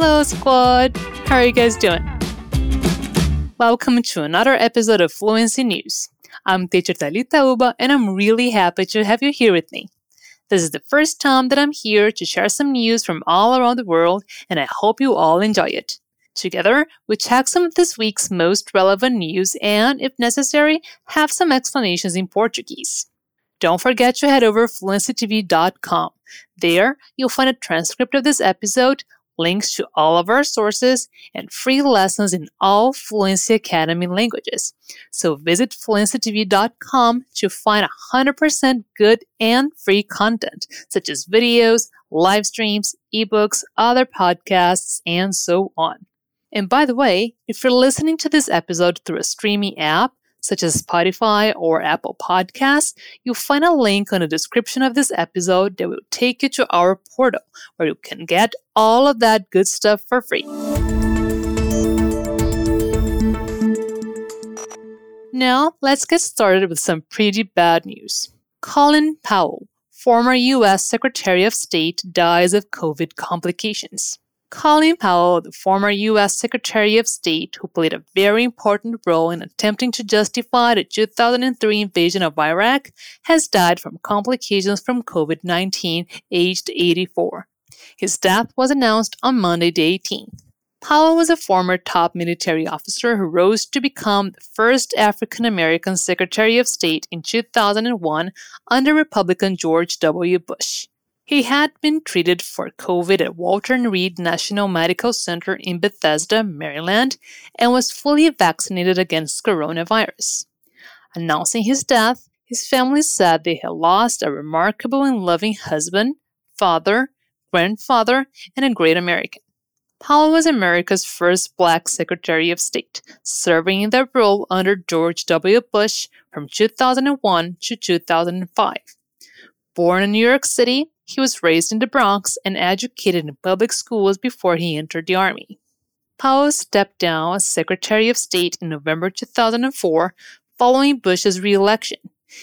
Hello, squad! How are you guys doing? Welcome to another episode of Fluency News. I'm teacher Talita Uba, and I'm really happy to have you here with me. This is the first time that I'm here to share some news from all around the world, and I hope you all enjoy it. Together, we check some of this week's most relevant news and, if necessary, have some explanations in Portuguese. Don't forget to head over fluencytv.com. There, you'll find a transcript of this episode, links to all of our sources, and free lessons in all Fluency Academy languages. So visit fluencytv.com to find 100% good and free content, such as videos, live streams, ebooks, other podcasts, and so on. And by the way, if you're listening to this episode through a streaming app, such as Spotify or Apple Podcasts, you'll find a link on the description of this episode that will take you to our portal where you can get all of that good stuff for free. Now, let's get started with some pretty bad news. Colin Powell, former U.S. Secretary of State, dies of COVID complications. Colin Powell, the former U.S. Secretary of State, who played a very important role in attempting to justify the 2003 invasion of Iraq, has died from complications from COVID 19, aged 84. His death was announced on Monday, the 18th. Powell was a former top military officer who rose to become the first African American Secretary of State in 2001 under Republican George W. Bush. He had been treated for COVID at Walter and Reed National Medical Center in Bethesda, Maryland, and was fully vaccinated against coronavirus. Announcing his death, his family said they had lost a remarkable and loving husband, father, grandfather, and a great American. Powell was America's first black Secretary of State, serving in that role under George W. Bush from 2001 to 2005. Born in New York City, he was raised in the Bronx and educated in public schools before he entered the Army. Powell stepped down as Secretary of State in November 2004 following Bush's reelection.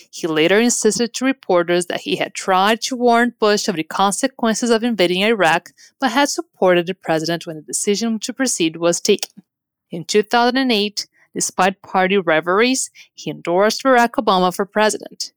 He later insisted to reporters that he had tried to warn Bush of the consequences of invading Iraq, but had supported the president when the decision to proceed was taken. In 2008, despite party rivalries, he endorsed Barack Obama for president.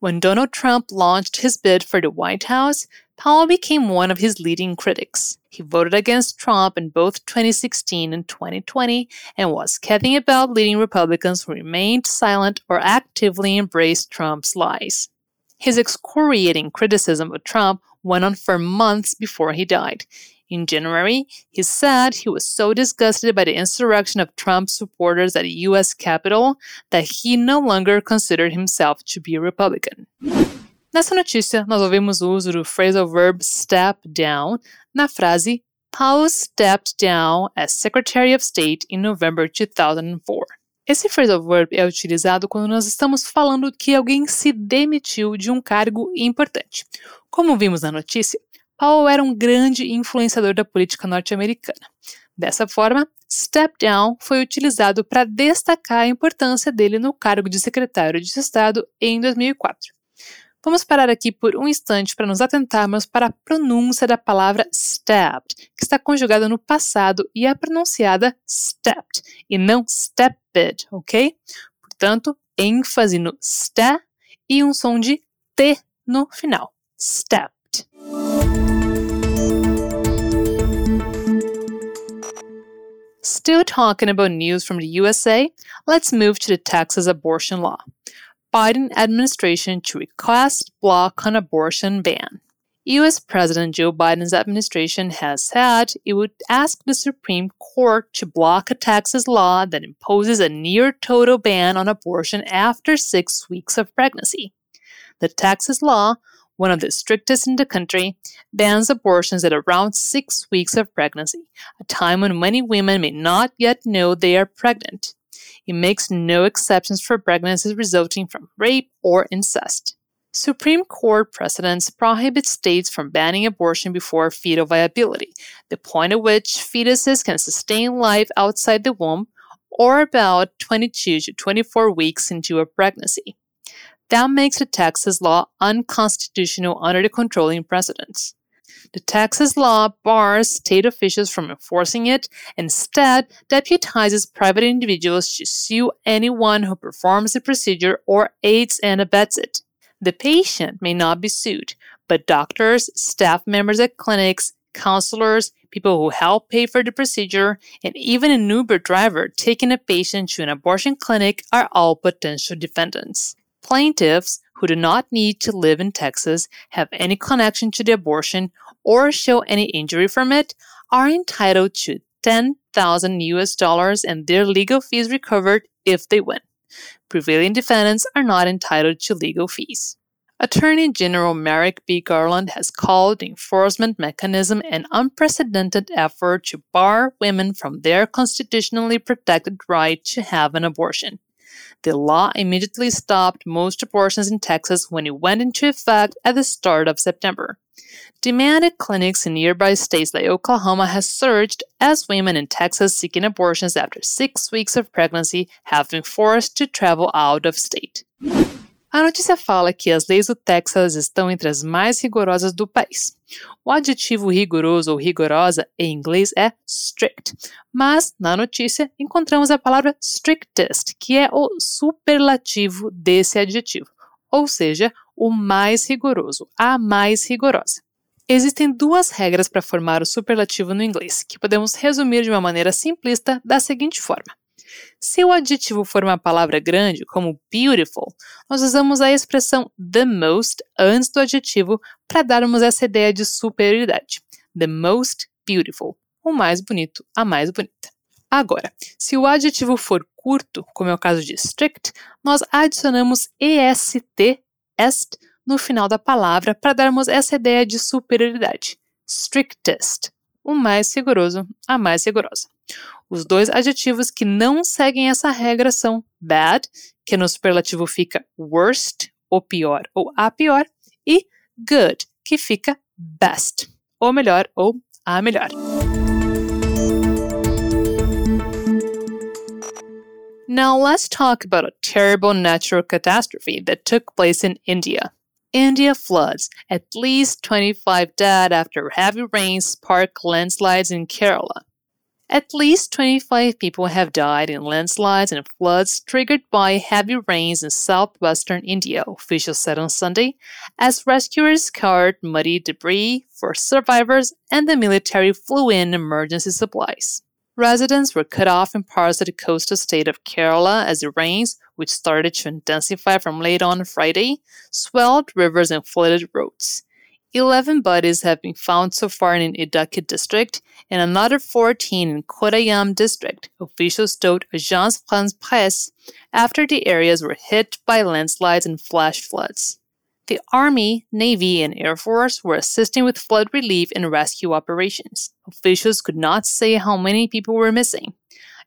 When Donald Trump launched his bid for the White House, Powell became one of his leading critics. He voted against Trump in both 2016 and 2020 and was scathing about leading Republicans who remained silent or actively embraced Trump's lies. His excoriating criticism of Trump went on for months before he died. In January, he said he was so disgusted by the insurrection of Trump's supporters at the U.S. Capitol that he no longer considered himself to be a Republican. Nessa notícia, nós ouvimos o uso do phrasal verb step down na frase Powell stepped down as Secretary of State in November 2004. Esse phrasal verb é utilizado quando nós estamos falando que alguém se demitiu de um cargo importante. Como vimos na notícia, Powell era um grande influenciador da política norte-americana. Dessa forma, step down foi utilizado para destacar a importância dele no cargo de secretário de Estado em 2004. Vamos parar aqui por um instante para nos atentarmos para a pronúncia da palavra stabbed, que está conjugada no passado e é pronunciada stepped e não stepped, ok? Portanto, ênfase no sta e um som de T no final. Stepped. Still talking about news from the USA, let's move to the Texas abortion law. Biden administration to request block on abortion ban. US President Joe Biden's administration has said it would ask the Supreme Court to block a Texas law that imposes a near total ban on abortion after six weeks of pregnancy. The Texas law one of the strictest in the country, bans abortions at around six weeks of pregnancy, a time when many women may not yet know they are pregnant. It makes no exceptions for pregnancies resulting from rape or incest. Supreme Court precedents prohibit states from banning abortion before fetal viability, the point at which fetuses can sustain life outside the womb, or about 22 to 24 weeks into a pregnancy. That makes the Texas law unconstitutional under the controlling precedents. The Texas law bars state officials from enforcing it, instead, deputizes private individuals to sue anyone who performs the procedure or aids and abets it. The patient may not be sued, but doctors, staff members at clinics, counselors, people who help pay for the procedure, and even an Uber driver taking a patient to an abortion clinic are all potential defendants. Plaintiffs who do not need to live in Texas, have any connection to the abortion, or show any injury from it are entitled to 10,000 US dollars and their legal fees recovered if they win. Prevailing defendants are not entitled to legal fees. Attorney General Merrick B. Garland has called the enforcement mechanism an unprecedented effort to bar women from their constitutionally protected right to have an abortion. The law immediately stopped most abortions in Texas when it went into effect at the start of September. Demand at clinics in nearby states like Oklahoma has surged as women in Texas seeking abortions after six weeks of pregnancy have been forced to travel out of state. A notícia fala que as leis do Texas estão entre as mais rigorosas do país. O adjetivo rigoroso ou rigorosa em inglês é strict, mas na notícia encontramos a palavra strictest, que é o superlativo desse adjetivo, ou seja, o mais rigoroso, a mais rigorosa. Existem duas regras para formar o superlativo no inglês, que podemos resumir de uma maneira simplista da seguinte forma: se o adjetivo for uma palavra grande, como beautiful, nós usamos a expressão the most antes do adjetivo para darmos essa ideia de superioridade. The most beautiful, o mais bonito, a mais bonita. Agora, se o adjetivo for curto, como é o caso de strict, nós adicionamos est, est, no final da palavra para darmos essa ideia de superioridade. Strictest, o mais rigoroso, a mais rigorosa. Os dois adjetivos que não seguem essa regra são bad, que no superlativo fica worst, o pior ou a pior, e good, que fica best, o melhor ou a melhor. Now let's talk about a terrible natural catastrophe that took place in India. India floods. At least 25 dead after heavy rains spark landslides in Kerala. At least 25 people have died in landslides and floods triggered by heavy rains in southwestern India, officials said on Sunday, as rescuers scoured muddy debris for survivors and the military flew in emergency supplies. Residents were cut off in parts of the coastal state of Kerala as the rains, which started to intensify from late on Friday, swelled rivers and flooded roads. 11 bodies have been found so far in Idukki district and another 14 in Kottayam district, officials told Agence France Presse after the areas were hit by landslides and flash floods. The Army, Navy, and Air Force were assisting with flood relief and rescue operations. Officials could not say how many people were missing.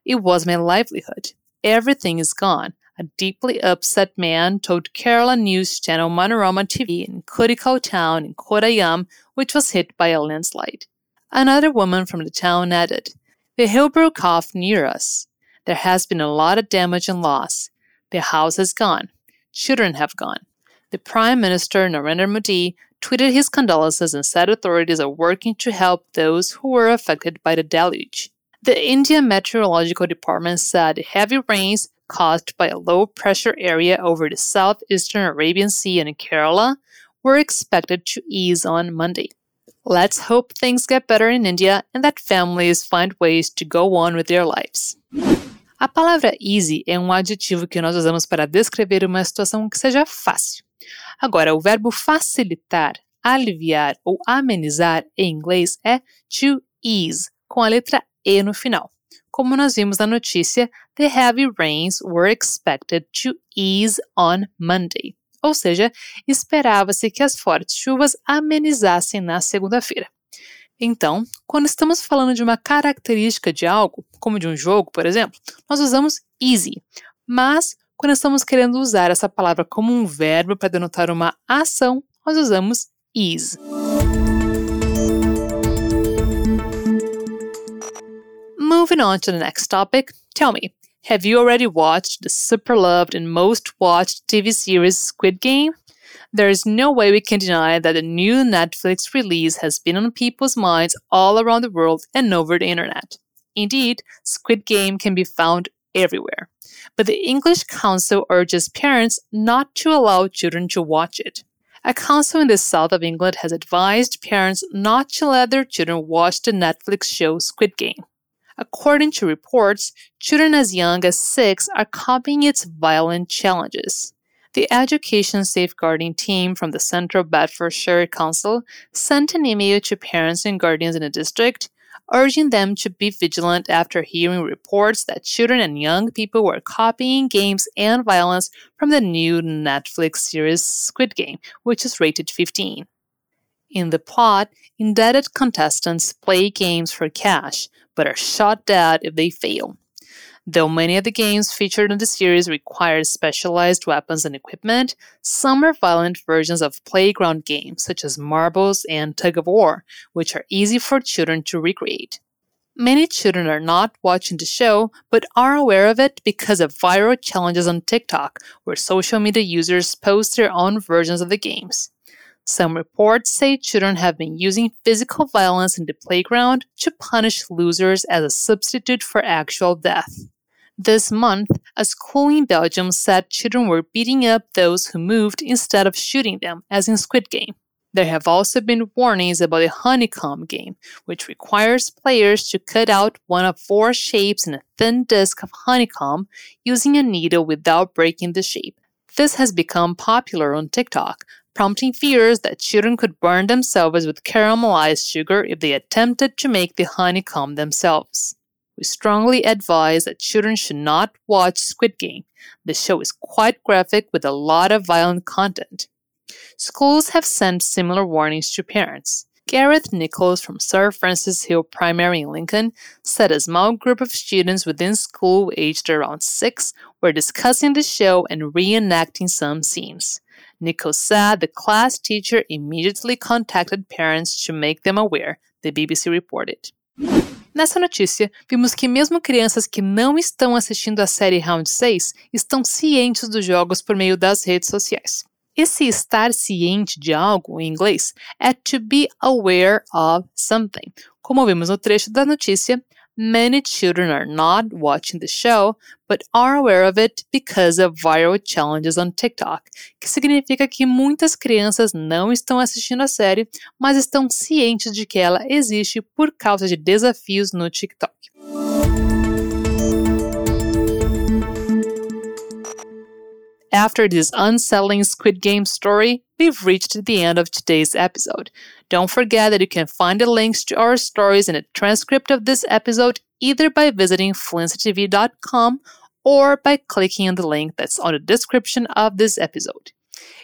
It was my livelihood. Everything is gone a deeply upset man told Kerala news channel Manorama TV in Koottickal town in Kottayam, which was hit by a landslide. Another woman from the town added, The hill broke off near us. There has been a lot of damage and loss. The house is gone. Children have gone. The Prime Minister Narendra Modi tweeted his condolences and said authorities are working to help those who were affected by the deluge. The Indian Meteorological Department said heavy rains caused by a low pressure area over the southeastern Arabian Sea and Kerala were expected to ease on Monday. Let's hope things get better in India and that families find ways to go on with their lives. A palavra easy é um adjetivo que nós usamos para descrever uma situação que seja fácil. Agora, o verbo facilitar, aliviar ou amenizar em inglês é to ease, com a letra E no final. Como nós vimos na notícia, the heavy rains were expected to ease on Monday. Ou seja, esperava-se que as fortes chuvas amenizassem na segunda-feira. Então, quando estamos falando de uma característica de algo, como de um jogo, por exemplo, nós usamos easy. Mas, quando estamos querendo usar essa palavra como um verbo para denotar uma ação, nós usamos ease. Moving on to the next topic, tell me, have you already watched the super loved and most watched TV series Squid Game? There is no way we can deny that the new Netflix release has been on people's minds all around the world and over the internet. Indeed, Squid Game can be found everywhere. But the English Council urges parents not to allow children to watch it. A council in the south of England has advised parents not to let their children watch the Netflix show Squid Game. According to reports, children as young as six are copying its violent challenges. The Education Safeguarding Team from the Central Bedfordshire Council sent an email to parents and guardians in the district urging them to be vigilant after hearing reports that children and young people were copying games and violence from the new Netflix series Squid Game, which is rated 15. In the plot, indebted contestants play games for cash, but are shot dead if they fail. Though many of the games featured in the series require specialized weapons and equipment, some are violent versions of playground games such as marbles and tug of war, which are easy for children to recreate. Many children are not watching the show, but are aware of it because of viral challenges on TikTok, where social media users post their own versions of the games. Some reports say children have been using physical violence in the playground to punish losers as a substitute for actual death. This month, a school in Belgium said children were beating up those who moved instead of shooting them, as in Squid Game. There have also been warnings about the honeycomb game, which requires players to cut out one of four shapes in a thin disk of honeycomb using a needle without breaking the shape. This has become popular on TikTok, prompting fears that children could burn themselves with caramelized sugar if they attempted to make the honeycomb themselves. We strongly advise that children should not watch Squid Game. The show is quite graphic with a lot of violent content. Schools have sent similar warnings to parents. Gareth Nichols from Sir Francis Hill Primary in Lincoln said a small group of students within school aged around six were discussing the show and reenacting some scenes. Nichols said the class teacher immediately contacted parents to make them aware, the BBC reported. Nessa notícia, vimos que mesmo crianças que não estão assistindo a série Round 6 estão cientes dos jogos por meio das redes sociais. Esse estar ciente de algo, em inglês, é to be aware of something. Como vimos no trecho da notícia, Many children are not watching the show, but are aware of it because of viral challenges on TikTok, que significa que muitas crianças não estão assistindo a série, mas estão cientes de que ela existe por causa de desafios no TikTok. After this unsettling Squid Game story, we've reached the end of today's episode. Don't forget that you can find the links to our stories and a transcript of this episode either by visiting fluencytv.com or by clicking on the link that's on the description of this episode.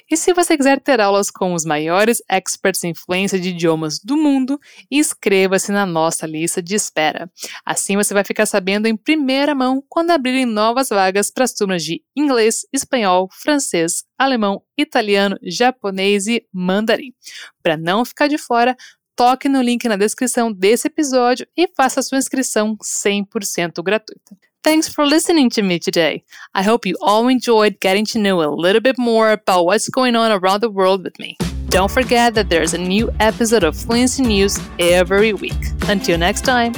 E se você quiser ter aulas com os maiores experts em fluência de idiomas do mundo, inscreva-se na nossa lista de espera. Assim você vai ficar sabendo em primeira mão quando abrirem novas vagas para as turmas de inglês, espanhol, francês, alemão, italiano, japonês e mandarim. Para não ficar de fora, toque no link na descrição desse episódio e faça sua inscrição 100% gratuita. Thanks for listening to me today. I hope you all enjoyed getting to know a little bit more about what's going on around the world with me. Don't forget that there's a new episode of Fluency News every week. Until next time.